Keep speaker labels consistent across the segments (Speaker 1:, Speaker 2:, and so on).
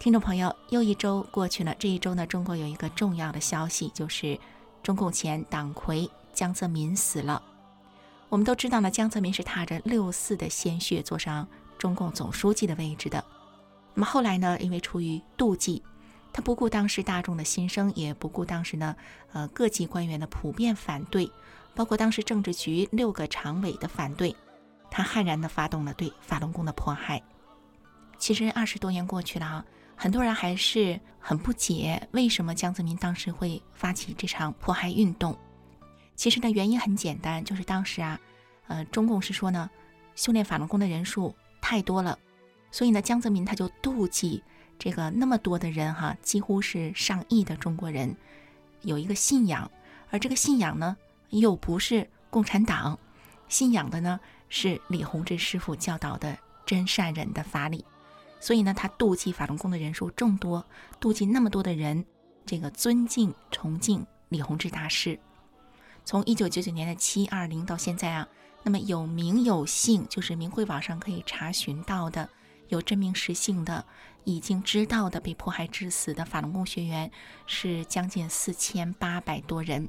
Speaker 1: 听众朋友，又一周过去了。这一周呢，中国有一个重要的消息，就是中共前党魁江泽民死了。我们都知道呢，江泽民是踏着六四的鲜血坐上中共总书记的位置的。那么后来呢，因为出于妒忌，他不顾当时大众的心声，也不顾当时呢，呃，各级官员的普遍反对，包括当时政治局六个常委的反对，他悍然地发动了对法轮功的迫害。其实二十多年过去了啊。很多人还是很不解，为什么江泽民当时会发起这场迫害运动？其实呢，原因很简单，就是当时啊，呃，中共是说呢，修炼法轮功的人数太多了，所以呢，江泽民他就妒忌这个那么多的人哈，几乎是上亿的中国人有一个信仰，而这个信仰呢，又不是共产党，信仰的呢是李洪志师傅教导的真善忍的法理。所以呢，他妒忌法轮功的人数众多，妒忌那么多的人，这个尊敬崇敬李洪志大师。从一九九九年的七二零到现在啊，那么有名有姓，就是明慧网上可以查询到的，有真名实姓的，已经知道的被迫害致死的法轮功学员是将近四千八百多人。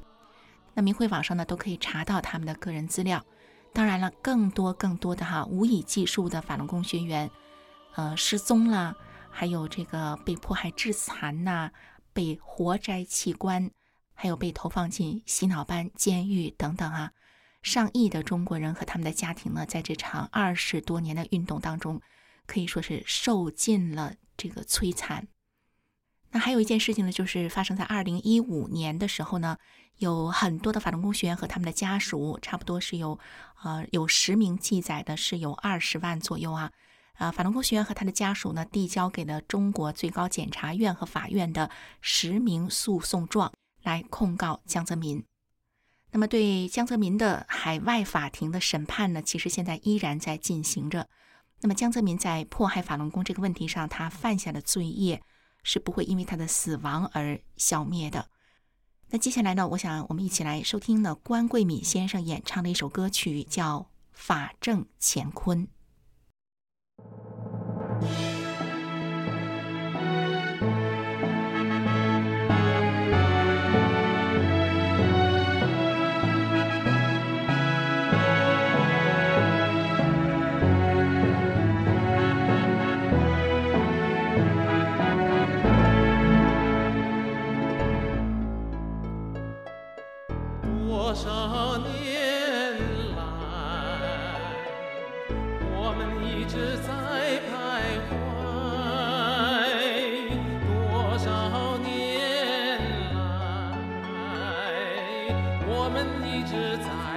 Speaker 1: 那明慧网上呢，都可以查到他们的个人资料。当然了，更多更多的哈，无以计数的法轮功学员。呃，失踪啦，还有这个被迫害致残呐，被活摘器官，还有被投放进洗脑班、监狱等等啊，上亿的中国人和他们的家庭呢，在这场二十多年的运动当中，可以说是受尽了这个摧残。那还有一件事情呢，就是发生在二零一五年的时候呢，有很多的法轮功学员和他们的家属，差不多是有，呃，有实名记载的，是有二十万左右啊。啊，法轮功学员和他的家属呢，递交给了中国最高检察院和法院的实名诉讼状，来控告江泽民。那么，对江泽民的海外法庭的审判呢，其实现在依然在进行着。那么，江泽民在迫害法轮功这个问题上，他犯下的罪业是不会因为他的死亡而消灭的。那接下来呢，我想我们一起来收听呢关桂敏先生演唱的一首歌曲，叫《法正乾坤》。
Speaker 2: 多少。们一直在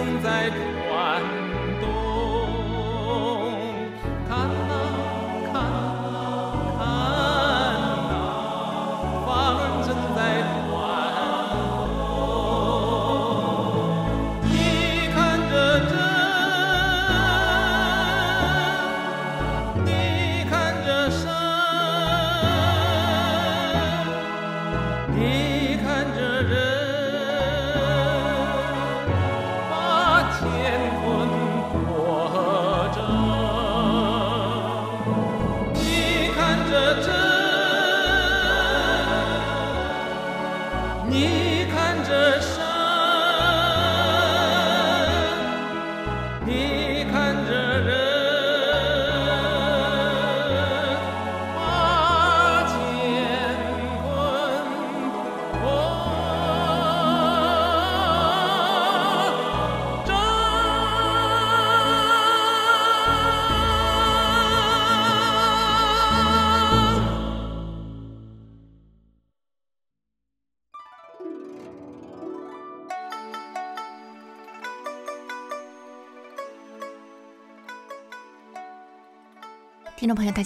Speaker 2: 正在。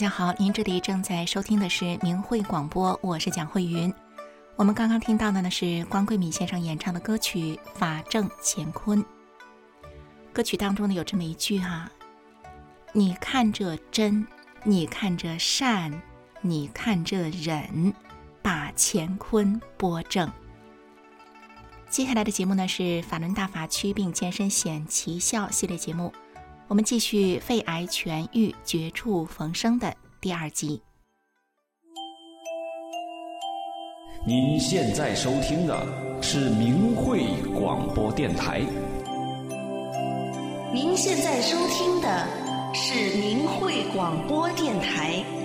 Speaker 1: 大家好，您这里正在收听的是明慧广播，我是蒋慧云。我们刚刚听到的呢是关桂敏先生演唱的歌曲《法正乾坤》。歌曲当中呢有这么一句哈：“你看这真，你看这善，你看这忍，把乾坤拨正。”接下来的节目呢是法轮大法祛病健身显奇效系列节目，我们继续肺癌痊愈绝处逢生的第二集。
Speaker 3: 您现在收听的是明慧广播电台。
Speaker 4: 您现在收听的是明慧广播电台。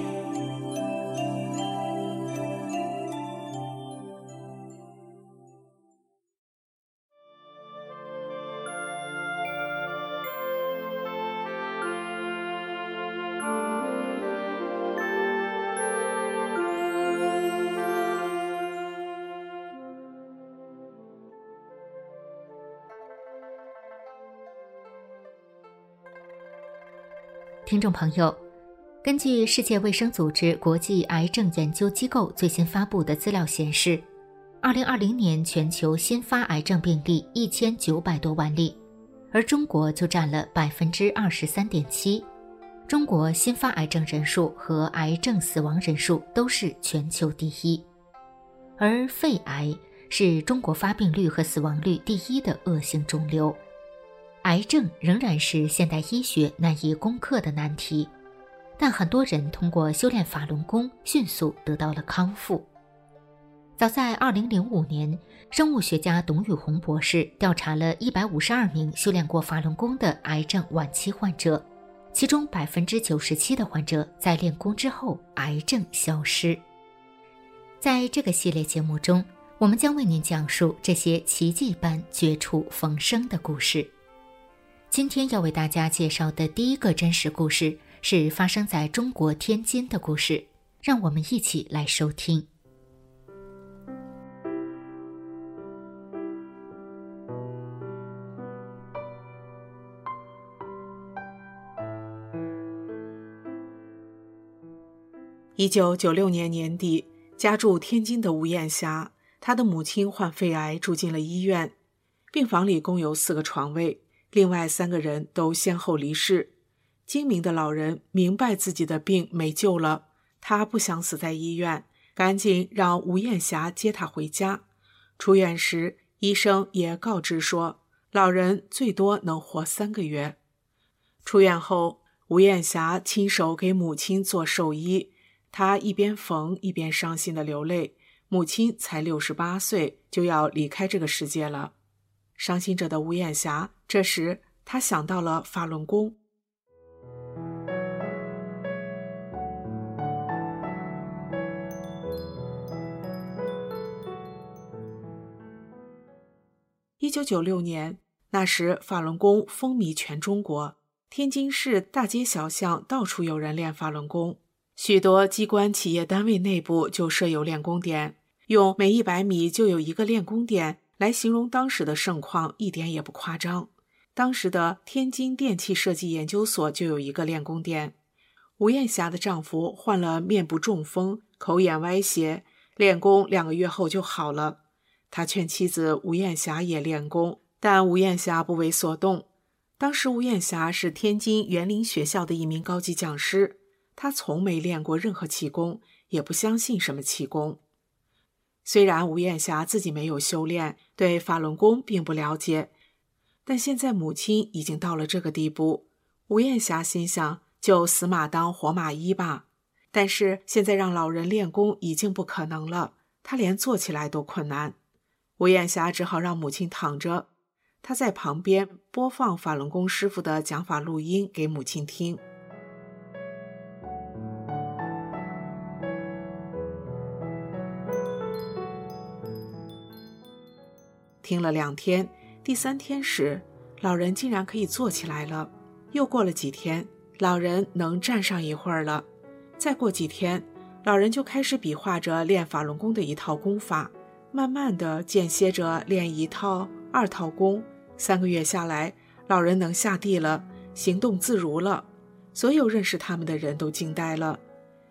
Speaker 5: 听众朋友，根据世界卫生组织国际癌症研究机构最新发布的资料显示，二零二零年全球新发癌症病例一千九百多万例，而中国就占了百分之二十三点七。中国新发癌症人数和癌症死亡人数都是全球第一，而肺癌是中国发病率和死亡率第一的恶性肿瘤。癌症仍然是现代医学难以攻克的难题，但很多人通过修炼法轮功迅速得到了康复。早在2005年，生物学家董宇红博士调查了152名修炼过法轮功的癌症晚期患者，其中97%的患者在练功之后癌症消失。在这个系列节目中，我们将为您讲述这些奇迹般绝处逢生的故事。今天要为大家介绍的第一个真实故事是发生在中国天津的故事，让我们一起来收听。
Speaker 6: 一九九六年年底，家住天津的吴艳霞，她的母亲患肺癌住进了医院，病房里共有四个床位。另外三个人都先后离世。精明的老人明白自己的病没救了，他不想死在医院，赶紧让吴艳霞接他回家。出院时，医生也告知说，老人最多能活三个月。出院后，吴艳霞亲手给母亲做寿衣，她一边缝一边伤心的流泪。母亲才六十八岁，就要离开这个世界了。伤心者的吴艳霞，这时她想到了法轮功。一九九六年，那时法轮功风靡全中国，天津市大街小巷到处有人练法轮功，许多机关企业单位内部就设有练功点，用每一百米就有一个练功点。来形容当时的盛况一点也不夸张。当时的天津电气设计研究所就有一个练功点。吴艳霞的丈夫患了面部中风，口眼歪斜，练功两个月后就好了。他劝妻子吴艳霞也练功，但吴艳霞不为所动。当时吴艳霞是天津园林学校的一名高级讲师，她从没练过任何气功，也不相信什么气功。虽然吴艳霞自己没有修炼，对法轮功并不了解，但现在母亲已经到了这个地步，吴艳霞心想就死马当活马医吧。但是现在让老人练功已经不可能了，她连坐起来都困难。吴艳霞只好让母亲躺着，她在旁边播放法轮功师傅的讲法录音给母亲听。听了两天，第三天时，老人竟然可以坐起来了。又过了几天，老人能站上一会儿了。再过几天，老人就开始比划着练法轮功的一套功法，慢慢的间歇着练一套、二套功。三个月下来，老人能下地了，行动自如了。所有认识他们的人都惊呆了。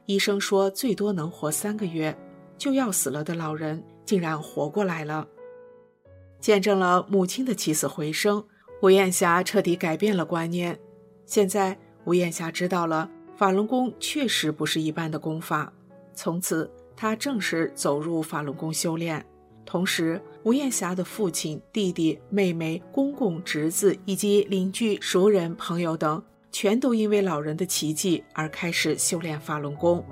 Speaker 6: 医生说最多能活三个月，就要死了的老人竟然活过来了，见证了母亲的起死回生。吴艳霞彻底改变了观念。现在，吴艳霞知道了法轮功确实不是一般的功法。从此，她正式走入法轮功修炼。同时，吴艳霞的父亲、弟弟、妹妹、公公、侄子以及邻居、熟人、朋友等，全都因为老人的奇迹而开始修炼法轮功。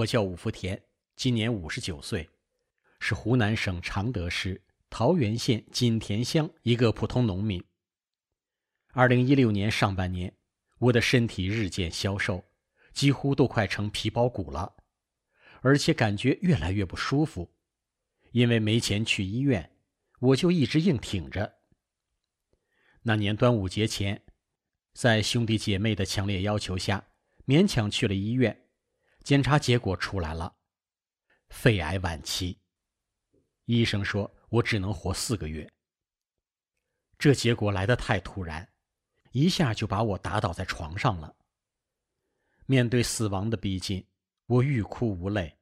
Speaker 7: 我叫武福田，今年五十九岁，是湖南省常德市桃源县锦田乡一个普通农民。二零一六年上半年，我的身体日渐消瘦，几乎都快成皮包骨了，而且感觉越来越不舒服。因为没钱去医院，我就一直硬挺着。那年端午节前，在兄弟姐妹的强烈要求下，勉强去了医院。检查结果出来了，肺癌晚期。医生说我只能活四个月。这结果来得太突然，一下就把我打倒在床上了。面对死亡的逼近，我欲哭无泪，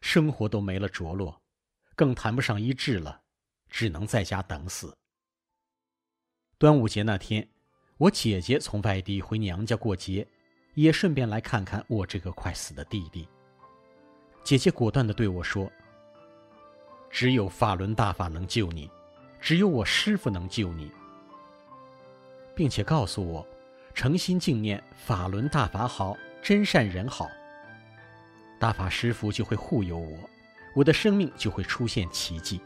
Speaker 7: 生活都没了着落，更谈不上医治了，只能在家等死。端午节那天，我姐姐从外地回娘家过节。也顺便来看看我这个快死的弟弟。姐姐果断地对我说：“只有法轮大法能救你，只有我师傅能救你，并且告诉我，诚心敬念法轮大法好，真善人好。大法师傅就会护佑我，我的生命就会出现奇迹。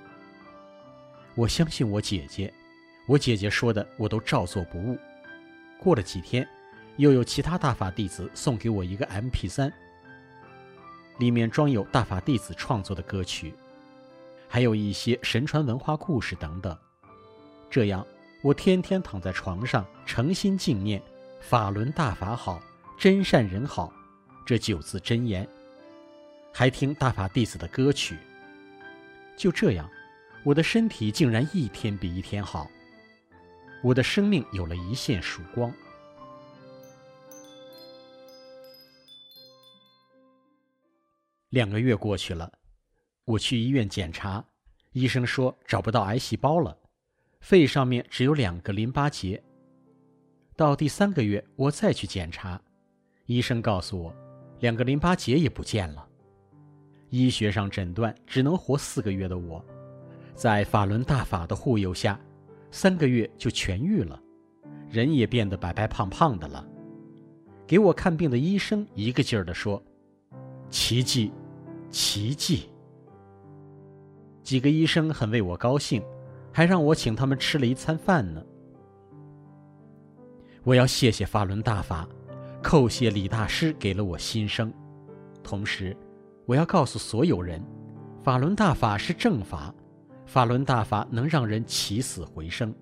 Speaker 7: 我相信我姐姐，我姐姐说的我都照做不误。过了几天。”又有其他大法弟子送给我一个 MP3，里面装有大法弟子创作的歌曲，还有一些神传文化故事等等。这样，我天天躺在床上，诚心敬念“法轮大法好，真善人好”这九字真言，还听大法弟子的歌曲。就这样，我的身体竟然一天比一天好，我的生命有了一线曙光。两个月过去了，我去医院检查，医生说找不到癌细胞了，肺上面只有两个淋巴结。到第三个月，我再去检查，医生告诉我，两个淋巴结也不见了。医学上诊断只能活四个月的我，在法轮大法的护佑下，三个月就痊愈了，人也变得白白胖胖的了。给我看病的医生一个劲儿地说：“奇迹。”奇迹！几个医生很为我高兴，还让我请他们吃了一餐饭呢。我要谢谢法轮大法，叩谢李大师给了我新生。同时，我要告诉所有人，法轮大法是正法，法轮大法能让人起死回生。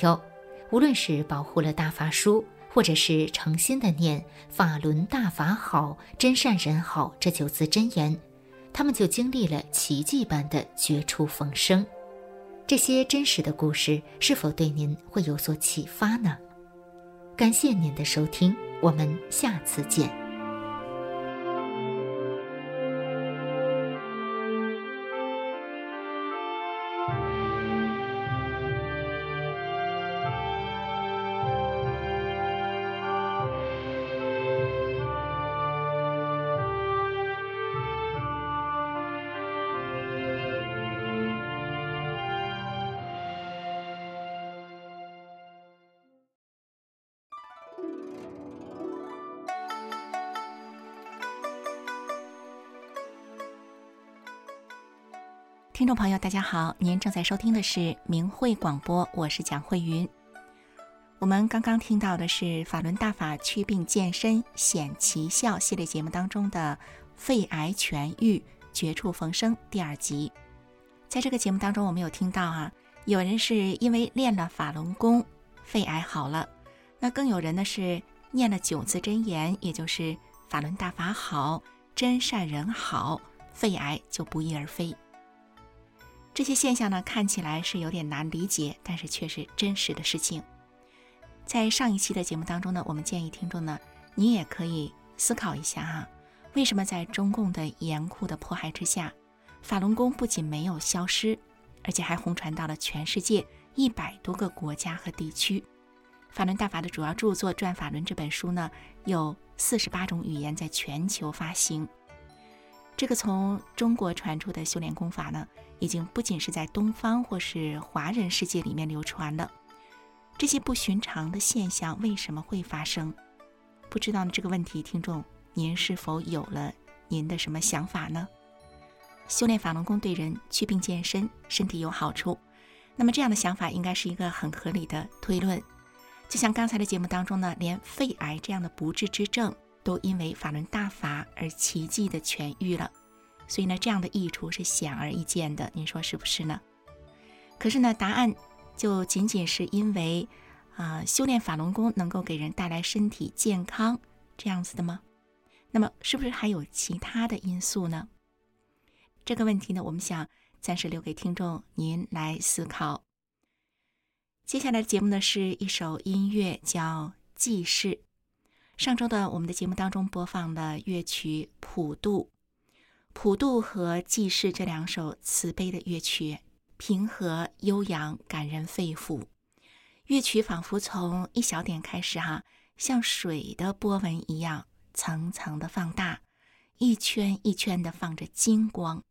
Speaker 5: 友，无论是保护了大法书，或者是诚心的念“法轮大法好，真善人好”这九字真言，他们就经历了奇迹般的绝处逢生。这些真实的故事是否对您会有所启发呢？感谢您的收听，我们下次见。
Speaker 1: 听众朋友，大家好，您正在收听的是明慧广播，我是蒋慧云。我们刚刚听到的是法轮大法祛病健身显奇效系列节目当中的肺癌痊愈绝处逢生第二集。在这个节目当中，我们有听到啊，有人是因为练了法轮功，肺癌好了；那更有人呢是念了九字真言，也就是法轮大法好，真善人好，肺癌就不翼而飞。这些现象呢，看起来是有点难理解，但是却是真实的事情。在上一期的节目当中呢，我们建议听众呢，你也可以思考一下哈，为什么在中共的严酷的迫害之下，法轮功不仅没有消失，而且还红传到了全世界一百多个国家和地区。法轮大法的主要著作《转法轮》这本书呢，有四十八种语言在全球发行。这个从中国传出的修炼功法呢，已经不仅是在东方或是华人世界里面流传了。这些不寻常的现象为什么会发生？不知道呢？这个问题，听众您是否有了您的什么想法呢？修炼法轮功对人祛病健身、身体有好处，那么这样的想法应该是一个很合理的推论。就像刚才的节目当中呢，连肺癌这样的不治之症。都因为法轮大法而奇迹的痊愈了，所以呢，这样的益处是显而易见的，您说是不是呢？可是呢，答案就仅仅是因为啊，修炼法轮功能够给人带来身体健康这样子的吗？那么，是不是还有其他的因素呢？这个问题呢，我们想暂时留给听众您来思考。接下来的节目呢，是一首音乐，叫《记事》。上周的我们的节目当中播放了乐曲《普渡》，普渡和济世这两首慈悲的乐曲，平和悠扬，感人肺腑。乐曲仿佛从一小点开始，哈，像水的波纹一样，层层的放大，一圈一圈的放着金光，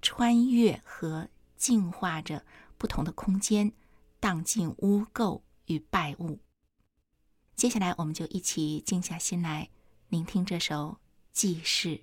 Speaker 1: 穿越和净化着不同的空间，荡尽污垢与败物。接下来，我们就一起静下心来，聆听这首记事。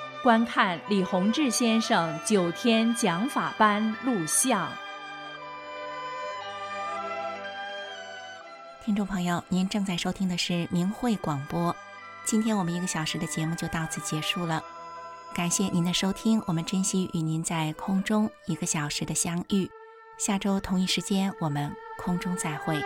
Speaker 8: 观看李洪志先生九天讲法班录像。
Speaker 1: 听众朋友，您正在收听的是明慧广播。今天我们一个小时的节目就到此结束了，感谢您的收听，我们珍惜与您在空中一个小时的相遇。下周同一时间，我们空中再会。